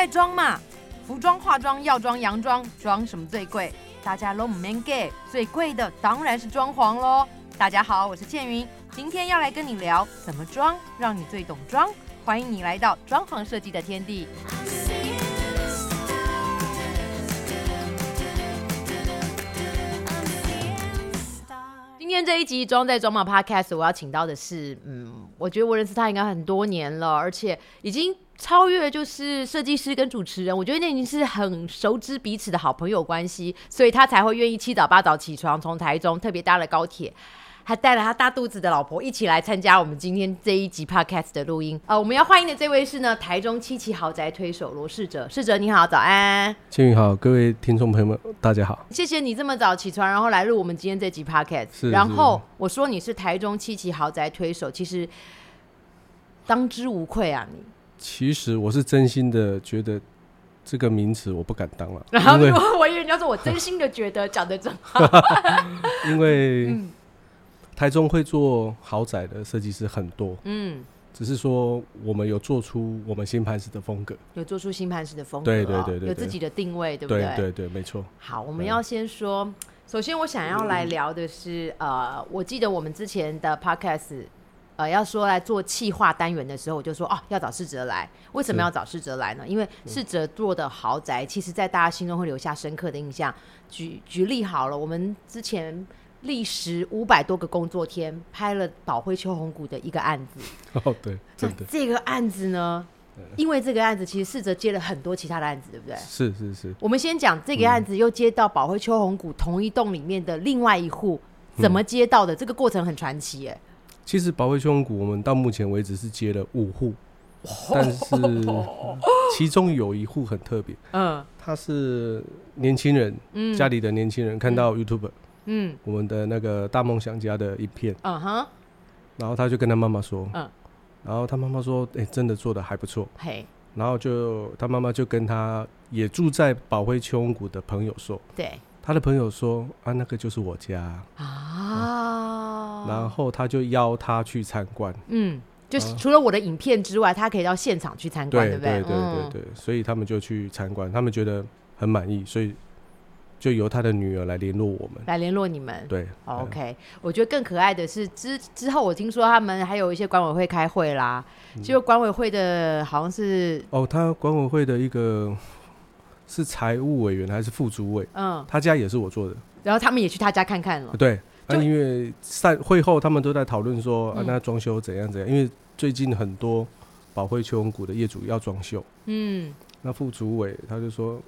在装嘛，服装、化妆、药妆、洋装，装什么最贵？大家都唔 man gay，最贵的当然是装潢咯。大家好，我是倩云，今天要来跟你聊怎么装，让你最懂装。欢迎你来到装潢设计的天地。今天这一集装在装嘛 Podcast，我要请到的是，嗯，我觉得我认识他应该很多年了，而且已经超越就是设计师跟主持人，我觉得那已经是很熟知彼此的好朋友关系，所以他才会愿意七早八早起床，从台中特别搭了高铁。还带了他大肚子的老婆一起来参加我们今天这一集 podcast 的录音。呃，我们要欢迎的这位是呢，台中七期豪宅推手罗世哲。世哲你好，早安。千云好，各位听众朋友们，大家好。谢谢你这么早起床，然后来录我们今天这集 podcast。是。然后我说你是台中七期豪宅推手，其实当之无愧啊，你。其实我是真心的觉得这个名词我不敢当了。然后我以为你要说我真心的觉得讲的真好。因为。台中会做豪宅的设计师很多，嗯，只是说我们有做出我们新盘式的风格，有做出新盘式的风格，对对对对，有自己的定位，对不对？对对对，没错。好，我们要先说，首先我想要来聊的是，呃，我记得我们之前的 podcast，呃，要说来做企划单元的时候，我就说哦，要找世哲来。为什么要找世哲来呢？因为世哲做的豪宅，其实在大家心中会留下深刻的印象。举举例好了，我们之前。历时五百多个工作天，拍了宝辉秋红谷的一个案子。哦，对，真的。这个案子呢，因为这个案子其实试着接了很多其他的案子，对不对？是是是。我们先讲这个案子，又接到宝辉秋红谷同一栋里面的另外一户，怎么接到的？这个过程很传奇，哎。其实宝辉秋红谷，我们到目前为止是接了五户，但是 其中有一户很特别，嗯，他是年轻人，嗯，家里的年轻人看到 YouTube。嗯，我们的那个大梦想家的影片，嗯哼，然后他就跟他妈妈说，嗯，然后他妈妈说，哎，真的做的还不错，嘿，然后就他妈妈就跟他也住在宝辉秋红谷的朋友说，对，他的朋友说，啊，那个就是我家。啊，然后他就邀他去参观，嗯，就是除了我的影片之外，他可以到现场去参观，对不对？对对对对，所以他们就去参观，他们觉得很满意，所以。就由他的女儿来联络我们，来联络你们。对，OK。我觉得更可爱的是之之后，我听说他们还有一些管委会开会啦。就管委会的好像是哦，他管委会的一个是财务委员还是副主委？嗯，他家也是我做的。然后他们也去他家看看了。对，那因为散会后，他们都在讨论说啊，那装修怎样怎样？因为最近很多宝汇秋红谷的业主要装修。嗯，那副主委他就说。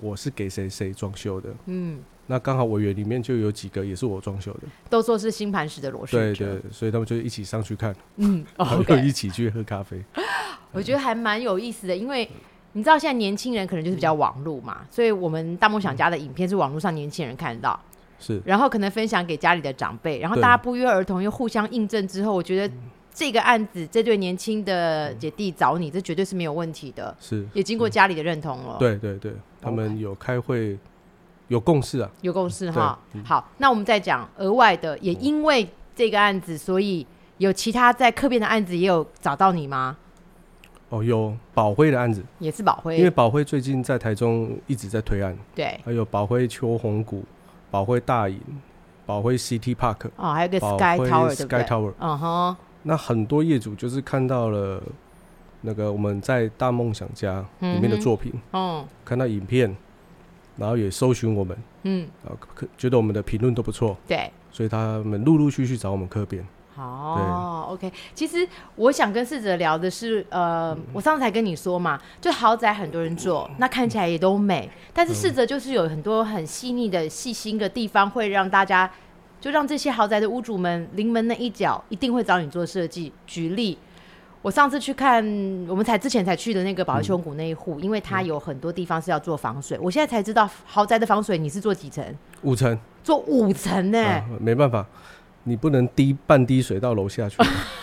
我是给谁谁装修的？嗯，那刚好委员里面就有几个也是我装修的，都说是新盘式的螺旋。对对，所以他们就一起上去看，嗯，然后一起去喝咖啡。我觉得还蛮有意思的，因为你知道现在年轻人可能就是比较网络嘛，所以我们大梦想家的影片是网络上年轻人看得到，是，然后可能分享给家里的长辈，然后大家不约而同又互相印证之后，我觉得。这个案子，这对年轻的姐弟找你，这绝对是没有问题的。是，也经过家里的认同了。对对对，他们有开会，有共识啊，有共识哈。好，那我们再讲额外的，也因为这个案子，所以有其他在客变的案子也有找到你吗？哦，有宝辉的案子，也是宝辉，因为宝辉最近在台中一直在推案。对，还有宝辉秋红谷、宝辉大隐、宝辉 City Park，哦，还有个 Sky Tower，Sky Tower，嗯哼。那很多业主就是看到了那个我们在大梦想家里面的作品，哦，看到影片，然后也搜寻我们，嗯，啊，觉得我们的评论都不错，对，所以他们陆陆续续找我们客编。哦，OK，其实我想跟逝者聊的是，呃，我上次才跟你说嘛，就豪宅很多人做，那看起来也都美，但是逝者就是有很多很细腻的细心的地方，会让大家。就让这些豪宅的屋主们临门那一脚一定会找你做设计。举例，我上次去看，我们才之前才去的那个保利胸谷那一户，因为它有很多地方是要做防水。我现在才知道豪宅的防水你是做几层？五层。做五层呢？没办法，你不能滴半滴水到楼下去。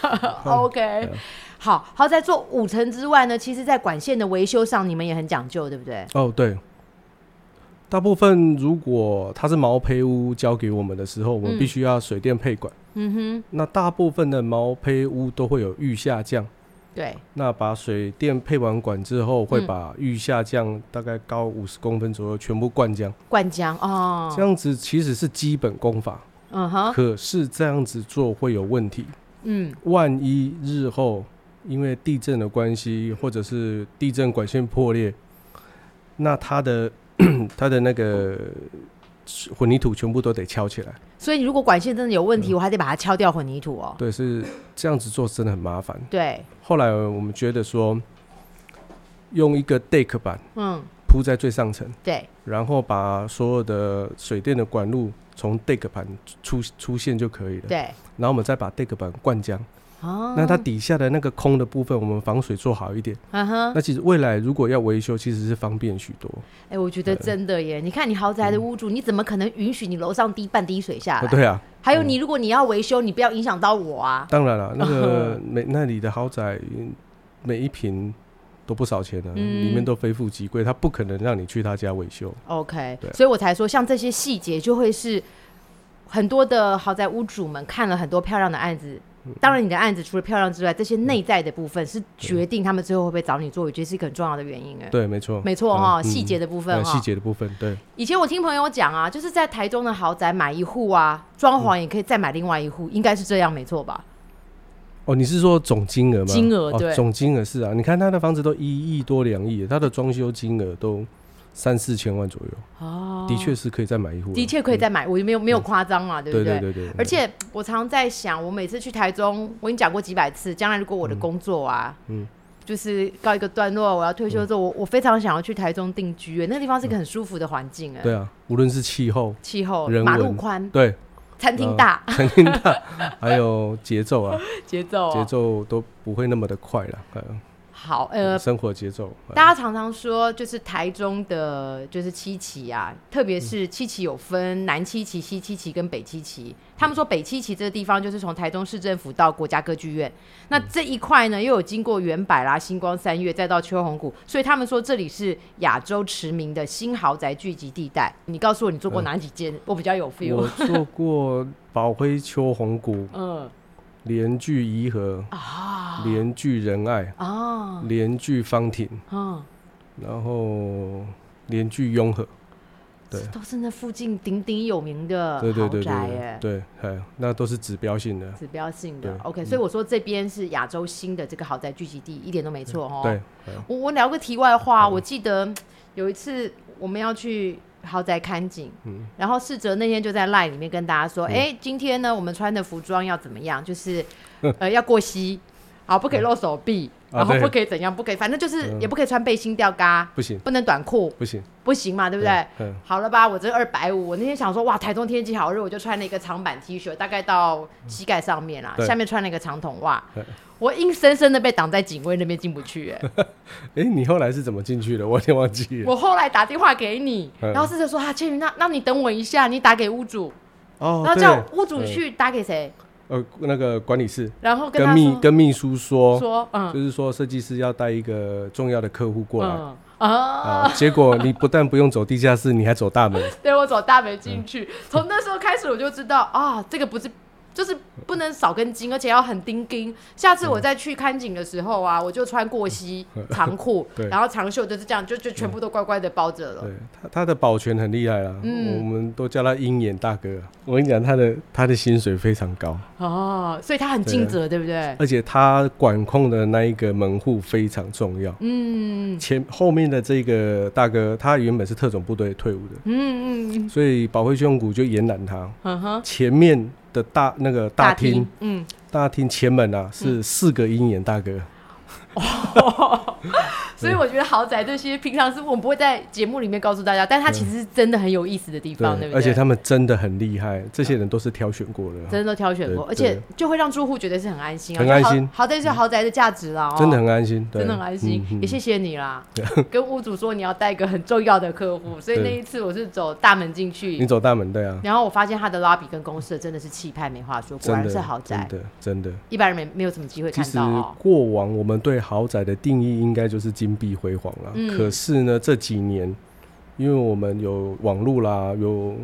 OK，好，豪宅做五层之外呢，其实在管线的维修上，你们也很讲究，对不对？哦，对。大部分如果它是毛坯屋交给我们的时候，我们必须要水电配管。嗯哼。那大部分的毛坯屋都会有预下降，对，那把水电配完管之后，会把预下降大概高五十公分左右，全部灌浆。灌浆哦，这样子其实是基本功法。嗯哼。可是这样子做会有问题。嗯。万一日后因为地震的关系，或者是地震管线破裂，那它的 它的那个。混凝土全部都得敲起来，所以你如果管线真的有问题，我还得把它敲掉混凝土哦。对，是这样子做真的很麻烦。对。后来我们觉得说，用一个 deck 板，嗯，铺在最上层，对，然后把所有的水电的管路从 deck 板出出现就可以了。对。然后我们再把 deck 板灌浆。哦，那它底下的那个空的部分，我们防水做好一点。那其实未来如果要维修，其实是方便许多。哎，我觉得真的耶！你看你豪宅的屋主，你怎么可能允许你楼上滴半滴水下来？对啊。还有你，如果你要维修，你不要影响到我啊。当然了，那个 每那里的豪宅每一平都不少钱的，里面都非富即贵，他不可能让你去他家维修。OK，所以我才说，像这些细节就会是很多的豪宅屋主们看了很多漂亮的案子。当然，你的案子除了漂亮之外，这些内在的部分是决定他们最后会不会找你做，我觉得是一个很重要的原因。哎，对，没错，没错哈，细节的部分，细节的部分，对。以前我听朋友讲啊，就是在台中的豪宅买一户啊，装潢也可以再买另外一户，应该是这样，没错吧？哦，你是说总金额吗？金额对，总金额是啊，你看他的房子都一亿多两亿，他的装修金额都。三四千万左右。哦，的确是可以再买一户，的确可以再买，我没有没有夸张嘛，对不对？对对对。而且我常在想，我每次去台中，我已经讲过几百次，将来如果我的工作啊，嗯，就是告一个段落，我要退休之后，我我非常想要去台中定居，那个地方是一个很舒服的环境啊。对啊，无论是气候、气候、马路宽，对，餐厅大，餐厅大，还有节奏啊，节奏，节奏都不会那么的快了，嗯。好，呃，生活节奏，大家常常说，就是台中的，就是七期啊，特别是七期有分南七期、西七期跟北七期。他们说北七期这个地方就是从台中市政府到国家歌剧院，那这一块呢又有经过原百啦、星光三月，再到秋红谷，所以他们说这里是亚洲驰名的新豪宅聚集地带。你告诉我，你做过哪几间？我比较有 feel。我做过宝辉秋红谷。嗯。连聚颐和啊，连聚仁爱啊，连聚芳庭啊，然后连聚雍和，对，都是那附近鼎鼎有名的豪宅哎，对，哎，那都是指标性的，指标性的。OK，所以我说这边是亚洲新的这个豪宅聚集地，一点都没错哦。对，我我聊个题外话，我记得有一次我们要去。豪宅看景，嗯，然后世哲那天就在 line 里面跟大家说，哎，今天呢，我们穿的服装要怎么样？就是呃，要过膝，好，不可以露手臂，然后不可以怎样，不可以，反正就是也不可以穿背心吊嘎，不行，不能短裤，不行，不行嘛，对不对？嗯，好了吧，我这二百五，我那天想说，哇，台中天气好热，我就穿了一个长版 T 恤，大概到膝盖上面啦，下面穿了一个长筒袜。我硬生生的被挡在警卫那边进不去，哎，哎，你后来是怎么进去的？我有点忘记了。我后来打电话给你，然后试着说啊，千云，那那你等我一下，你打给屋主，哦，然后叫屋主去打给谁？呃，那个管理室，然后跟秘跟秘书说说，嗯，就是说设计师要带一个重要的客户过来。啊，结果你不但不用走地下室，你还走大门，对我走大门进去，从那时候开始我就知道啊，这个不是。就是不能少根筋，而且要很钉钉。下次我再去看景的时候啊，我就穿过膝长裤，然后长袖就是这样，就就全部都乖乖的包着了。对，他他的保全很厉害啦，我们都叫他鹰眼大哥。我跟你讲，他的他的薪水非常高哦，所以他很尽责，对不对？而且他管控的那一个门户非常重要。嗯，前后面的这个大哥，他原本是特种部队退伍的。嗯嗯，所以保卫胸骨就延揽他。嗯哼，前面。的大那个大厅，嗯，大厅前门啊是四个鹰眼大哥。所以我觉得豪宅这些平常是我们不会在节目里面告诉大家，但它其实是真的很有意思的地方，对不对？而且他们真的很厉害，这些人都是挑选过的，真的都挑选过，而且就会让住户觉得是很安心啊，很安心。豪宅是豪宅的价值啦，真的很安心，真的很安心。也谢谢你啦，跟屋主说你要带一个很重要的客户，所以那一次我是走大门进去，你走大门对啊。然后我发现他的拉比跟公司真的是气派，没话说，果然是豪宅，真的真的，一般人没没有什么机会看到。过往我们对豪宅的定义应该就是金碧辉煌。可是呢，这几年，因为我们有网络啦，有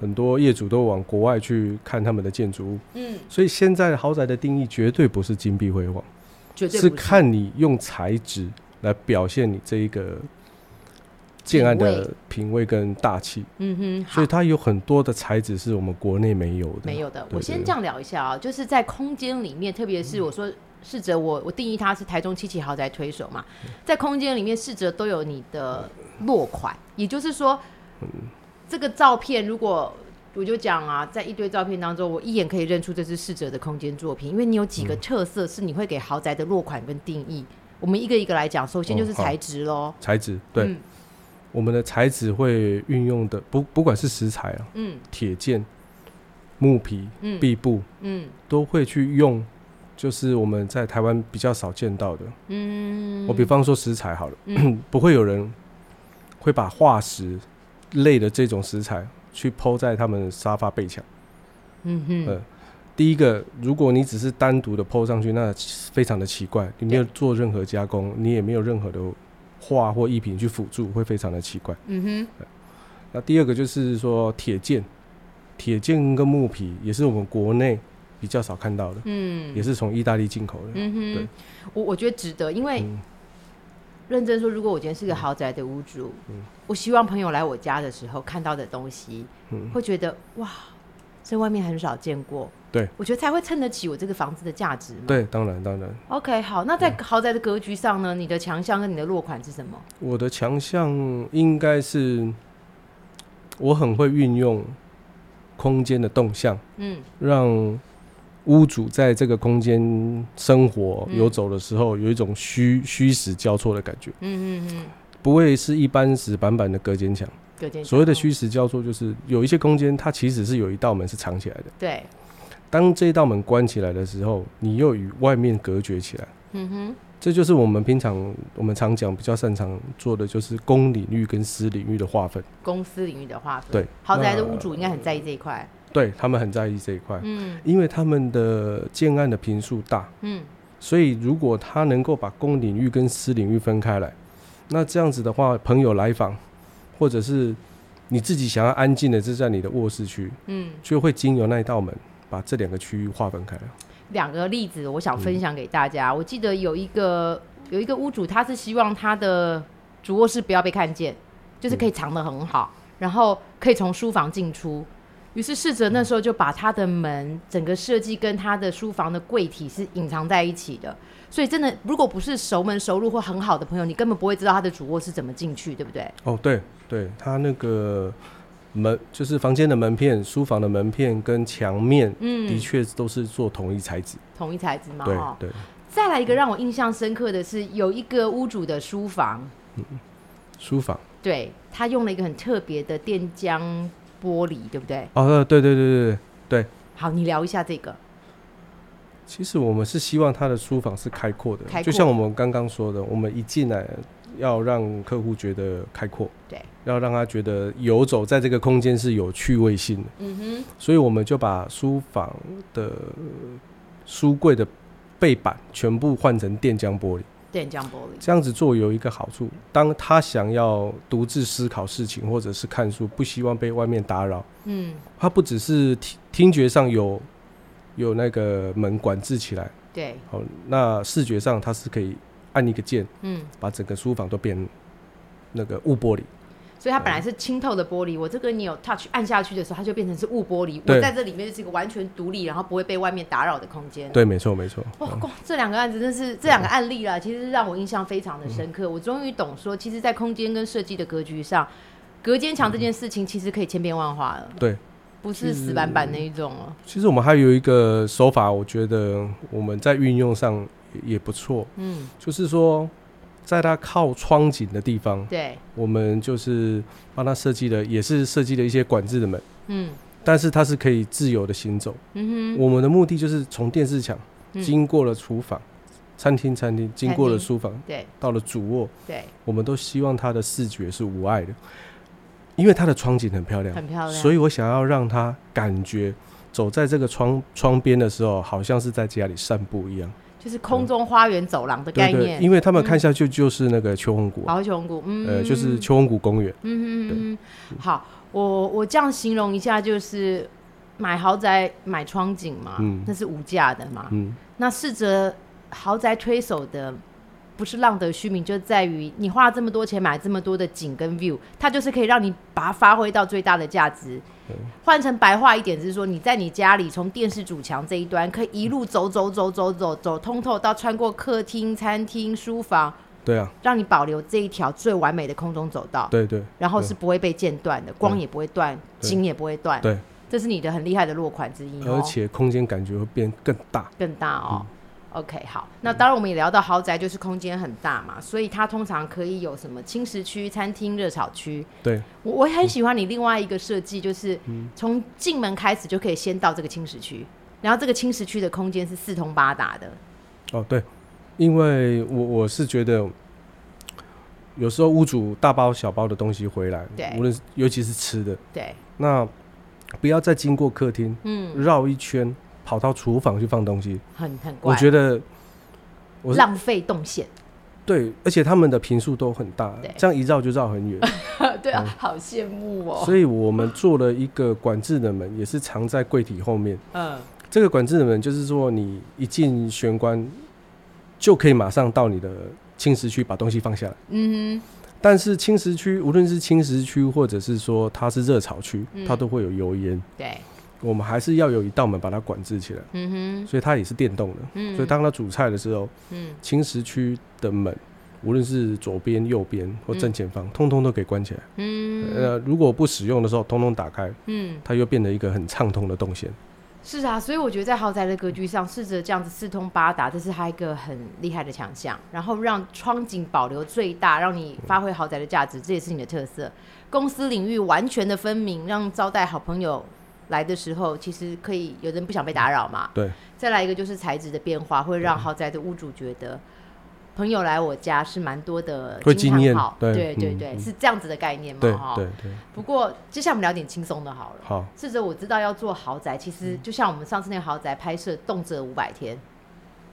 很多业主都往国外去看他们的建筑物，嗯，所以现在豪宅的定义绝对不是金碧辉煌，绝对是。看你用材质来表现你这一个建案的品味。跟大气。嗯哼，所以它有很多的材质是我们国内没有的。没有的，我先这样聊一下啊，就是在空间里面，特别是我说试着我我定义它是台中七期豪宅推手嘛，在空间里面试着都有你的落款，也就是说，这个照片如果。我就讲啊，在一堆照片当中，我一眼可以认出这是逝者的空间作品，因为你有几个特色是你会给豪宅的落款跟定义。我们一个一个来讲，首先就是材质喽。材质对，我们的材质会运用的不不管是石材啊，嗯，铁件、木皮、壁布，嗯，都会去用，就是我们在台湾比较少见到的。嗯，我比方说食材好了，不会有人会把化石类的这种食材。去铺在他们沙发背墙，嗯哼，呃，第一个，如果你只是单独的铺上去，那非常的奇怪，你没有做任何加工，你也没有任何的画或艺品去辅助，会非常的奇怪。嗯哼，那第二个就是说铁剑，铁剑跟木皮也是我们国内比较少看到的，嗯，也是从意大利进口的。嗯哼，对，我我觉得值得，因为。认真说，如果我今天是个豪宅的屋主，嗯我希望朋友来我家的时候看到的东西，嗯会觉得哇，在外面很少见过。对，我觉得才会撑得起我这个房子的价值。对，当然当然。OK，好，那在豪宅的格局上呢？你的强项跟你的落款是什么？我的强项应该是我很会运用空间的动向，嗯，让。屋主在这个空间生活游走的时候，有一种虚虚实交错的感觉。嗯嗯嗯，不会是一般死板板的隔间墙。隔间所谓的虚实交错，就是有一些空间它其实是有一道门是藏起来的。对。当这一道门关起来的时候，你又与外面隔绝起来。嗯哼。这就是我们平常我们常讲比较擅长做的，就是公领域跟私领域的划分。公私领域的划分。对。豪宅的屋主应该很在意这一块。对他们很在意这一块，嗯，因为他们的建案的坪数大，嗯，所以如果他能够把公领域跟私领域分开来，那这样子的话，朋友来访，或者是你自己想要安静的，就在你的卧室区，嗯，就会经由那一道门把这两个区域划分开了。两个例子，我想分享给大家。我记得有一个有一个屋主，他是希望他的主卧室不要被看见，就是可以藏得很好，然后可以从书房进出。于是侍者那时候就把他的门整个设计跟他的书房的柜体是隐藏在一起的，所以真的如果不是熟门熟路或很好的朋友，你根本不会知道他的主卧是怎么进去，对不对？哦，对对，他那个门就是房间的门片、书房的门片跟墙面，嗯，的确都是做统一材质，统一材质嘛。对对。再来一个让我印象深刻的是，有一个屋主的书房，嗯，书房，对他用了一个很特别的电浆。玻璃对不对？哦，对对对对对对。好，你聊一下这个。其实我们是希望他的书房是开阔的，就像我们刚刚说的，我们一进来要让客户觉得开阔，对，要让他觉得游走在这个空间是有趣味性的。嗯哼。所以我们就把书房的书柜的背板全部换成电浆玻璃。电浆玻璃这样子做有一个好处，当他想要独自思考事情或者是看书，不希望被外面打扰，嗯，他不只是听听觉上有有那个门管制起来，对，好，那视觉上他是可以按一个键，嗯，把整个书房都变那个雾玻璃。所以它本来是清透的玻璃，我这个你有 touch 按下去的时候，它就变成是雾玻璃。我在这里面就是一个完全独立，然后不会被外面打扰的空间。对，没错，没错。哇，这两个案子真是这两个案例啦，其实让我印象非常的深刻。我终于懂说，其实，在空间跟设计的格局上，隔间墙这件事情其实可以千变万化了。对，不是死板板那一种哦。其实我们还有一个手法，我觉得我们在运用上也不错。嗯，就是说。在它靠窗景的地方，对，我们就是帮他设计的，也是设计了一些管制的门，嗯，但是它是可以自由的行走，嗯哼，我们的目的就是从电视墙经过了厨房、餐厅、餐厅，经过了书房，对，到了主卧，对，我们都希望它的视觉是无碍的，因为它的窗景很漂亮，很漂亮，所以我想要让他感觉走在这个窗窗边的时候，好像是在家里散步一样。就是空中花园走廊的概念，因为他们看下去就是那个秋红谷，好秋红谷，嗯，呃，就是秋红谷公园。嗯嗯嗯，好，我我这样形容一下，就是买豪宅买窗景嘛，那是无价的嘛。嗯，那试着豪宅推手的不是浪得虚名，就在于你花了这么多钱买这么多的景跟 view，它就是可以让你把它发挥到最大的价值。换成白话一点，就是说你在你家里从电视主墙这一端，可以一路走走走走走走通透到穿过客厅、餐厅、书房。对啊，让你保留这一条最完美的空中走道。对对，然后是不会被间断的，光也不会断，景也不会断。对，这是你的很厉害的落款之一。而且空间感觉会变更大，更大哦。OK，好，那当然我们也聊到豪宅就是空间很大嘛，所以它通常可以有什么轻食区、餐厅、热炒区。对，我我很喜欢你另外一个设计，就是从进门开始就可以先到这个轻食区，然后这个轻食区的空间是四通八达的。哦，对，因为我我是觉得有时候屋主大包小包的东西回来，对，无论尤其是吃的，对，那不要再经过客厅，嗯，绕一圈。跑到厨房去放东西，很很怪。我觉得我浪费动线。对，而且他们的频数都很大，这样一绕就绕很远。对啊，好羡慕哦。所以我们做了一个管制的门，也是藏在柜体后面。嗯，这个管制的门就是说，你一进玄关就可以马上到你的轻食区把东西放下来。嗯哼。但是轻食区，无论是轻食区或者是说它是热炒区，它都会有油烟。对。我们还是要有一道门把它管制起来，嗯哼，所以它也是电动的，嗯，所以当它煮菜的时候，嗯，青石区的门，无论是左边、右边或正前方，通通都可以关起来，嗯，呃，如果不使用的时候，通通打开，嗯，它又变得一个很畅通的动线。是啊，所以我觉得在豪宅的格局上，试着这样子四通八达，这是它一个很厉害的强项，然后让窗景保留最大，让你发挥豪宅的价值，这也是你的特色。公司领域完全的分明，让招待好朋友。来的时候，其实可以有人不想被打扰嘛。对。再来一个就是材质的变化，会让豪宅的屋主觉得朋友来我家是蛮多的经验。对对对对，是这样子的概念嘛？哈。对对。不过接下来我们聊点轻松的好了。好。试着我知道要做豪宅，其实就像我们上次那个豪宅拍摄，动辄五百天。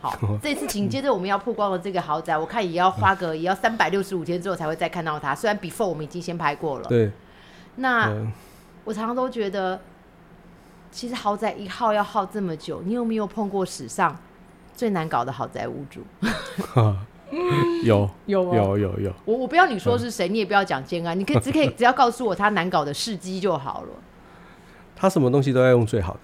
好，这次紧接着我们要曝光的这个豪宅，我看也要花个也要三百六十五天之后才会再看到它。虽然 before 我们已经先拍过了。对。那我常常都觉得。其实豪宅一耗要耗这么久，你有没有碰过史上最难搞的豪宅屋主？有 有有有有。我我不要你说是谁，你也不要讲建安，你可以 只可以只要告诉我他难搞的事迹就好了。他什么东西都要用最好的，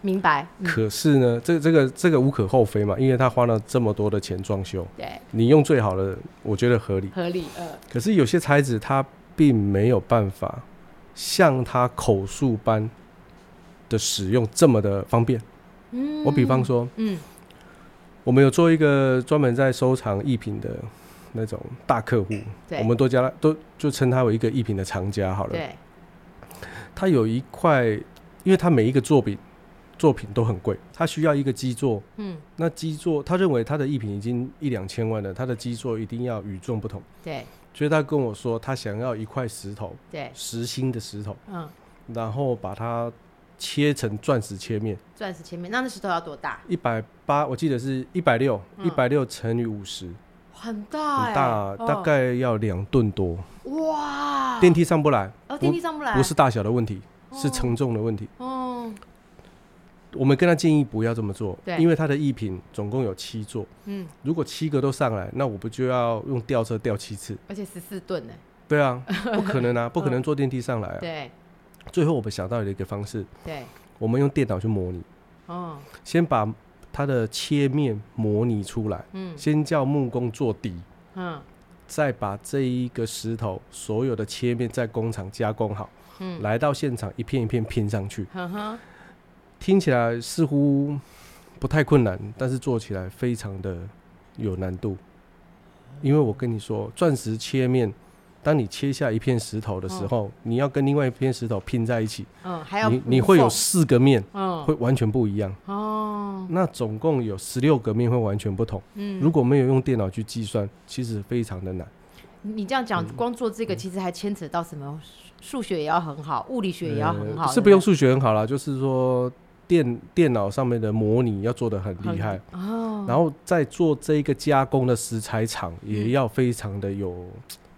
明白？可是呢，这这个这个无可厚非嘛，因为他花了这么多的钱装修，对，你用最好的，我觉得合理合理。呃，可是有些材质他并没有办法像他口述般。的使用这么的方便，嗯，我比方说，嗯，我们有做一个专门在收藏艺品的那种大客户，我们都叫他都就称他为一个艺品的藏家好了，对，他有一块，因为他每一个作品作品都很贵，他需要一个基座，嗯，那基座他认为他的艺品已经一两千万了，他的基座一定要与众不同，对，所以他跟我说他想要一块石头，对，实心的石头，嗯，然后把它。切成钻石切面，钻石切面，那那石头要多大？一百八，我记得是一百六，一百六乘以五十，很大，很大，大概要两吨多。哇！电梯上不来，哦，电梯上不来，不是大小的问题，是承重的问题。哦，我们跟他建议不要这么做，对，因为他的艺品总共有七座，嗯，如果七个都上来，那我不就要用吊车吊七次？而且十四吨呢？对啊，不可能啊，不可能坐电梯上来啊。对。最后我们想到了一个方式，对，我们用电脑去模拟，哦，先把它的切面模拟出来，嗯，先叫木工做底，嗯，再把这一个石头所有的切面在工厂加工好，嗯，来到现场一片一片拼上去，听起来似乎不太困难，但是做起来非常的有难度，因为我跟你说，钻石切面。当你切下一片石头的时候，你要跟另外一片石头拼在一起，嗯，还要你你会有四个面，嗯，会完全不一样。哦。那总共有十六个面会完全不同，嗯，如果没有用电脑去计算，其实非常的难。你这样讲，光做这个其实还牵扯到什么？数学也要很好，物理学也要很好，是不用数学很好啦，就是说电电脑上面的模拟要做的很厉害。哦，然后在做这个加工的石材厂也要非常的有。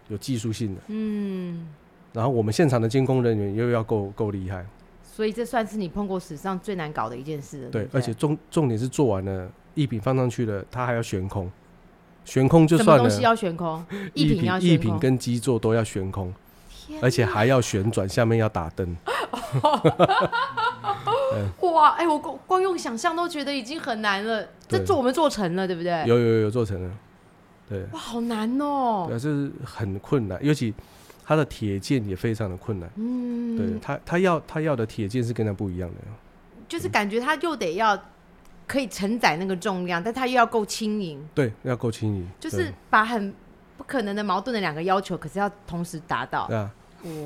有技术性的，嗯，然后我们现场的监工人员又要够够厉害，所以这算是你碰过史上最难搞的一件事。对，而且重重点是做完了，一品放上去了，它还要悬空，悬空就什么算了，东西要悬空？艺艺品要艺品。跟基座都要悬空，而且还要旋转，下面要打灯。哇，哎、我光光用想象都觉得已经很难了，这做我们做成了，对不对？有有有做成了，对，哇，好难哦、对啊，这是很困难，尤其他的铁剑也非常的困难。嗯，对他，他要他要的铁剑是跟他不一样的。就是感觉他又得要可以承载那个重量，但他又要够轻盈，对，要够轻盈，就是把很不可能的矛盾的两个要求，可是要同时达到对。啊，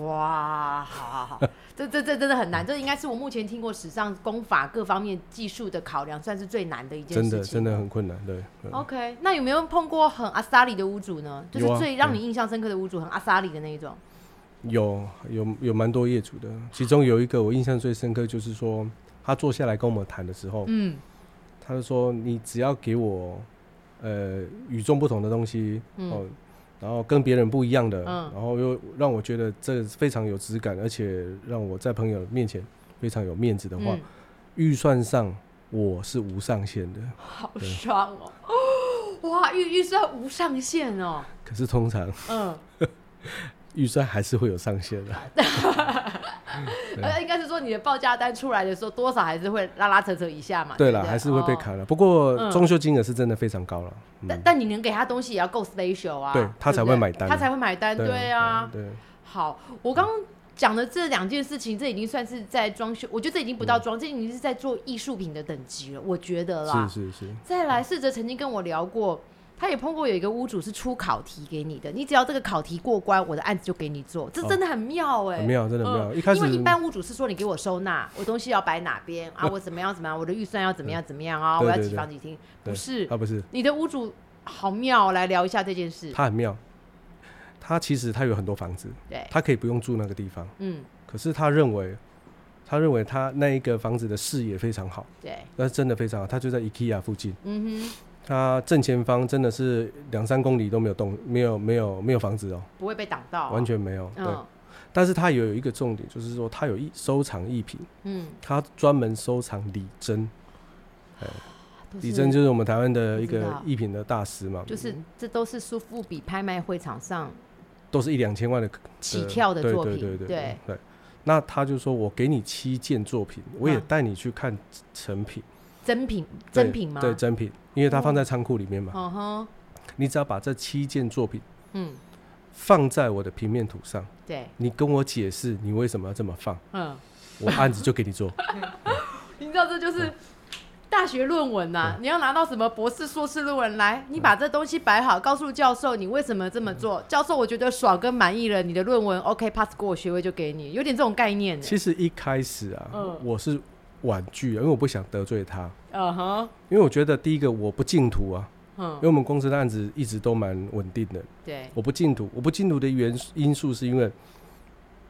哇，好好好，这这这真的很难，这应该是我目前听过史上功法各方面技术的考量，算是最难的一件事情。真的真的很困难。对，OK，那有没有碰过很阿萨里的屋主呢？就是最让你印象深刻的屋主，很阿萨里的那一种。有有有蛮多业主的，其中有一个我印象最深刻，就是说他坐下来跟我们谈的时候，嗯他就说你只要给我呃与众不同的东西，嗯哦，然后跟别人不一样的，嗯然后又让我觉得这非常有质感，而且让我在朋友面前非常有面子的话，嗯，预算上我是无上限的。好爽哦！哇，预预算无上限哦。可是通常嗯，预算还是会有上限的。对呃，应该是说你的报价单出来的时候，多少还是会拉拉扯扯一下嘛。对啦，不还是会被哦砍了。不过嗯装修金额是真的非常高了。但嗯，但你能给他东西也要够 special 啊，对他才会买单他才会买单，对啊。对，好，我刚刚讲的这两件事情，这已经算是在装修，我觉得这已经不到装，这已经是在做艺术品的等级了，我觉得啦。是是是，再来，试着曾经跟我聊过，他也碰过有一个屋主是出考题给你的，你只要这个考题过关，我的案子就给你做，这真的很妙哎、很妙，真的很妙。嗯一开始因为一般屋主是说你给我收纳，我东西要摆哪边啊，我怎么样怎么样，我的预算要怎么样怎么样啊，我要对对对几房几厅，不是他不是，你的屋主好妙，来聊一下这件事。他很妙。他其实他有很多房子，对，他可以不用住那个地方，嗯，可是他认为，他认为他那一个房子的视野非常好，对，那真的非常好。他就在 IKEA 附近，嗯哼，他正前方真的是两三公里都没有动，没有没有没有房子哦，不会被挡到、完，全没有。对，嗯但是他有一个重点，就是说他有一收藏艺品，嗯，他专门收藏李珍。李珍就是我们台湾的一个艺品的大师嘛，就是这都是苏富比拍卖会场上都是一两千万的起跳的对作品，对对对对。对。那他就说我给你七件作品，我也嗯。带你去看成品，真品真品吗？对，真品，因为它放在仓库里面嘛，哦。哼，你只要把这七件作品嗯，放在我的平面图上，对，你跟我解释你为什么要这么放，嗯，我案子就给你做。你知道这就是大学论文呐、你要拿到什么博士、硕士论文来，你把这东西摆好，告诉教授你为什么这么做。教授我觉得爽跟满意了，你的论文 OK pass 过，学位就给你，有点这种概念呢。其实一开始啊，嗯。我是婉拒，因为我不想得罪他，嗯哼，因为我觉得第一个我不净土啊，因为嗯，我们公司的案子一直都蛮稳定的。对，我不净土，我不净土的原因素是因为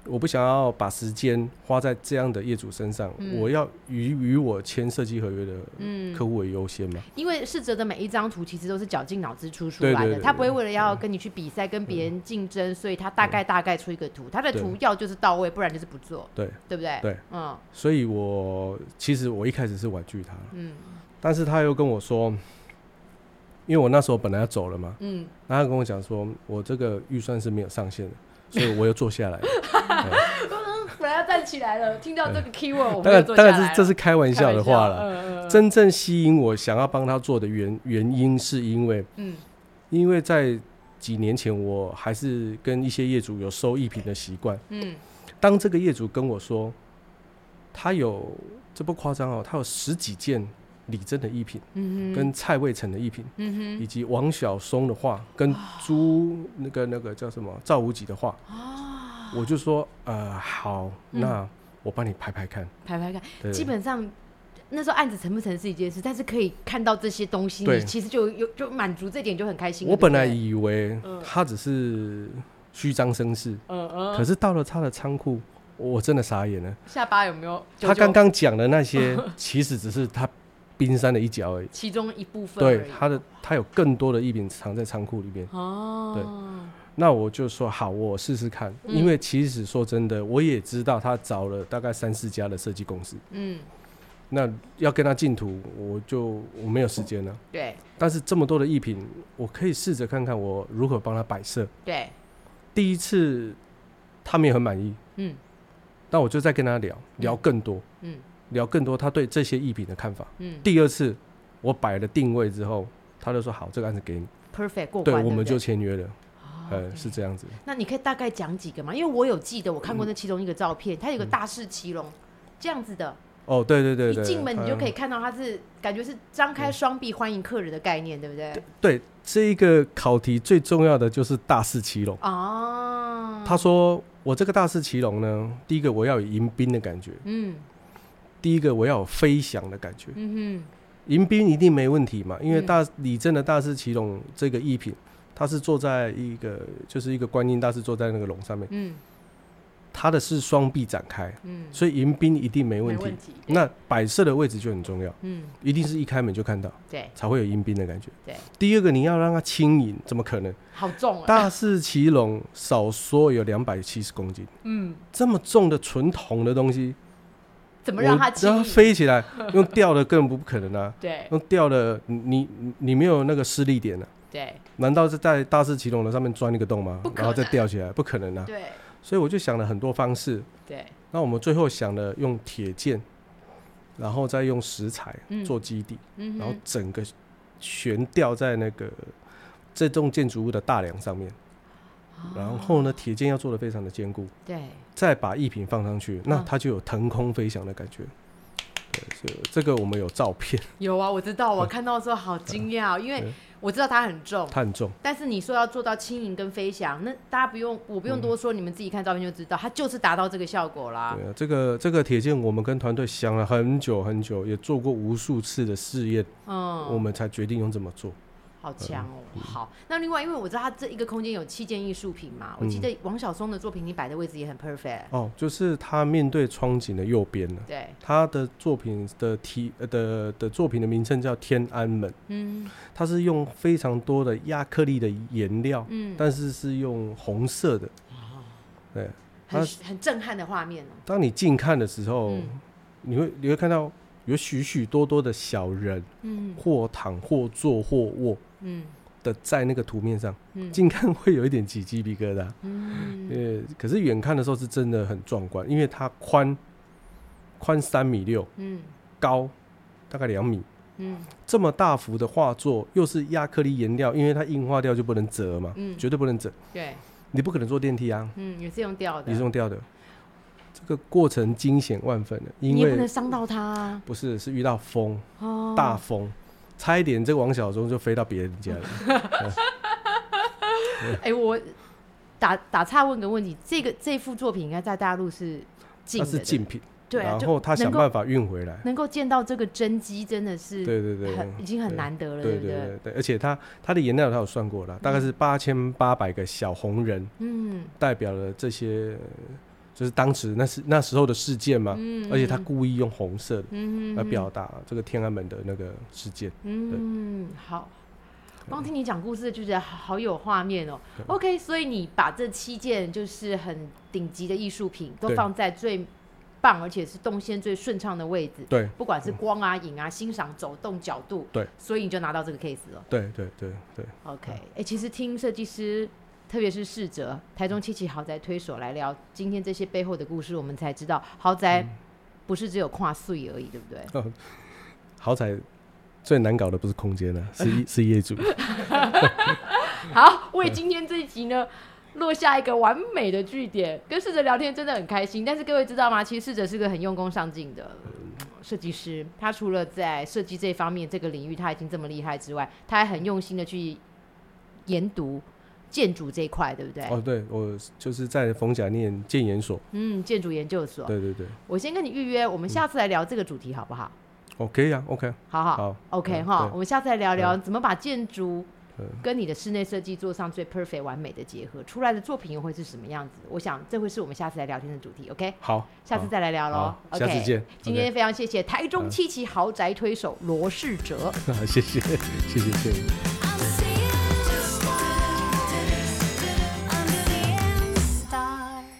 我不想要把时间花在这样的业主身上，嗯。我要与与我签设计合约的嗯客户为优先嘛。因为逝者的每一张图其实都是绞尽脑汁出出来的，他不会为了要跟你去比赛、跟别人竞争，所以他大概大概出一个图，他的图要就是到位，不然就是不做，对，对不对？对，嗯。所以我其实我一开始是婉拒他，嗯。但是他又跟我说，因为我那时候本来要走了嘛，嗯，然后他跟我讲说，我这个预算是没有上限的，所以我又坐下来了。本来要站起来了，听到这个 keyword，我们当然，当然是这是开玩笑的话了。真正吸引我想要帮他做的原原因，是因为嗯。因为在几年前，我还是跟一些业主有收艺品的习惯。嗯。当这个业主跟我说，他有这不夸张哦，他有十几件李珍的艺品，嗯哼。跟蔡魏成的艺品，嗯以及王晓松的画，跟朱那个那个叫什么赵无极的画，我就说呃好，嗯那我帮你排排看。排排看，对基本上。那时候案子成不成是一件事，但是可以看到这些东西，你其实就有就满足这点就很开心。我本来以为嗯他只是虚张声势，嗯嗯，可是到了他的仓库，我真的傻眼了。下巴有没有？他就刚刚讲的那些，其实只是他冰山的一角而已。其中一部分对他的，他有更多的艺品藏在仓库里面。哦，那我就说好，我试试看。嗯因为其实说真的，我也知道他找了大概三四家的设计公司，嗯那要跟他进图，我就我没有时间了。对。但是这么多的艺品，我可以试着看看我如何帮他摆设。对。第一次他们也很满意。嗯。那我就再跟他聊聊更多。嗯。聊更多他对这些艺品的看法。嗯。第二次我摆了定位之后，他就说好，这个案子给你。Perfect 过关。对，我们就签约了。呃，是这样子。那你可以大概讲几个吗？因为我有记得我看过那其中一个照片，它有个大势奇龙这样子的。哦，对对对一进门你就可以看到它是感觉是张开双臂欢迎客人的概念，对不对？对，这一个考题最重要的就是大势奇龙哦。他说我这个大势奇龙呢，第一个我要有迎宾的感觉，嗯，第一个我要有飞翔的感觉，嗯哼，迎宾一定没问题嘛，因为大李正的大势奇龙这个艺品。他是坐在一个，就是一个观音大师坐在那个龙上面。嗯，他的是双臂展开，嗯，所以迎宾一定没问题。那摆设的位置就很重要，嗯，一定是一开门就看到，对，才会有迎宾的感觉。对，第二个你要让它轻盈，怎么可能？好重啊！大士骑龙少说有两百七十公斤，嗯，这么重的纯铜的东西，怎么让它轻？让它飞起来，用吊的根本不可能啊！对，用吊的，你你没有那个施力点啊。对，难道是在大势奇龙的上面钻一个洞吗？然后再吊起来，不可能啊！对，所以我就想了很多方式。对，那我们最后想了用铁剑，然后再用石材做基底，然后整个悬吊在那个这栋建筑物的大梁上面。然后呢，铁剑要做的非常的坚固。对，再把艺品放上去，那它就有腾空飞翔的感觉。对，这这个我们有照片。有啊，我知道，我看到的时候好惊讶，因为。我知道它很重，它很重。但是你说要做到轻盈跟飞翔，那大家不用，我不用多说，你们自己看照片就知道，它就是达到这个效果啦。对啊，这个这个铁剑，我们跟团队想了很久很久，也做过无数次的试验，嗯，我们才决定用这么做。好强哦！好，那另外，因为我知道他这一个空间有七件艺术品嘛，我记得王晓松的作品，你摆的位置也很 perfect。哦，就是他面对窗景的右边呢。对，他的作品的题呃的的作品的名称叫天安门。嗯，他是用非常多的亚克力的颜料，嗯，但是是用红色的。哦，对，很很震撼的画面哦。当你近看的时候，你会你会看到有许许多多的小人，嗯，或躺或坐或卧。嗯。的在那个图面上，近看会有一点起鸡皮疙瘩。嗯，呃，可是远看的时候是真的很壮观，因为它宽宽三米六，嗯，高大概两米，嗯，这么大幅的画作，又是亚克力颜料，因为它硬化掉就不能折嘛，嗯，绝对不能折。对，你不可能坐电梯啊，嗯，也是用吊的，也是用吊的，这个过程惊险万分的，因为不能伤到它，不是，是遇到风，大风。差一点，这个王小忠就飞到别人家了。哎，我打打岔问个问题，这个这幅作品应该在大陆是它是禁品，对，然后他想办法运回来，能够见到这个真机，真的是对对对，已经很难得了，对对对。而且他他的颜料他有算过了，大概是八千八百个小红人，嗯，代表了这些。就是当时那是那时候的事件嘛，而且他故意用红色的来表达这个天安门的那个事件。嗯，好，光听你讲故事就觉得好有画面哦。OK，所以你把这七件就是很顶级的艺术品都放在最棒而且是动线最顺畅的位置。对，不管是光啊、影啊、欣赏、走动角度，对，所以你就拿到这个 case 了。对对对对。OK，哎，其实听设计师。特别是逝者台中七期豪宅推手来聊今天这些背后的故事，我们才知道豪宅不是只有跨岁而已，对不对？豪宅最难搞的不是空间呢，是是业主。好，为今天这一集呢落下一个完美的句点。跟逝者聊天真的很开心，但是各位知道吗？其实逝者是个很用功上进的设计师。他除了在设计这方面这个领域他已经这么厉害之外，他还很用心的去研读。建筑这一块，对不对？哦，对，我就是在逢甲念建研所，嗯，建筑研究所。对对对。我先跟你预约，我们下次来聊这个主题，好不好？哦，可以啊，OK。好好，OK 哈，我们下次来聊聊怎么把建筑跟你的室内设计做上最 perfect 完美的结合，出来的作品又会是什么样子？我想这会是我们下次来聊天的主题，OK？好，下次再来聊喽。下次见。今天非常谢谢台中七期豪宅推手罗世哲，谢谢，谢谢，谢谢。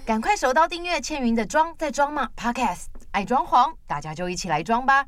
赶快手刀订阅倩云的装在装吗 Podcast，爱装潢，大家就一起来装吧。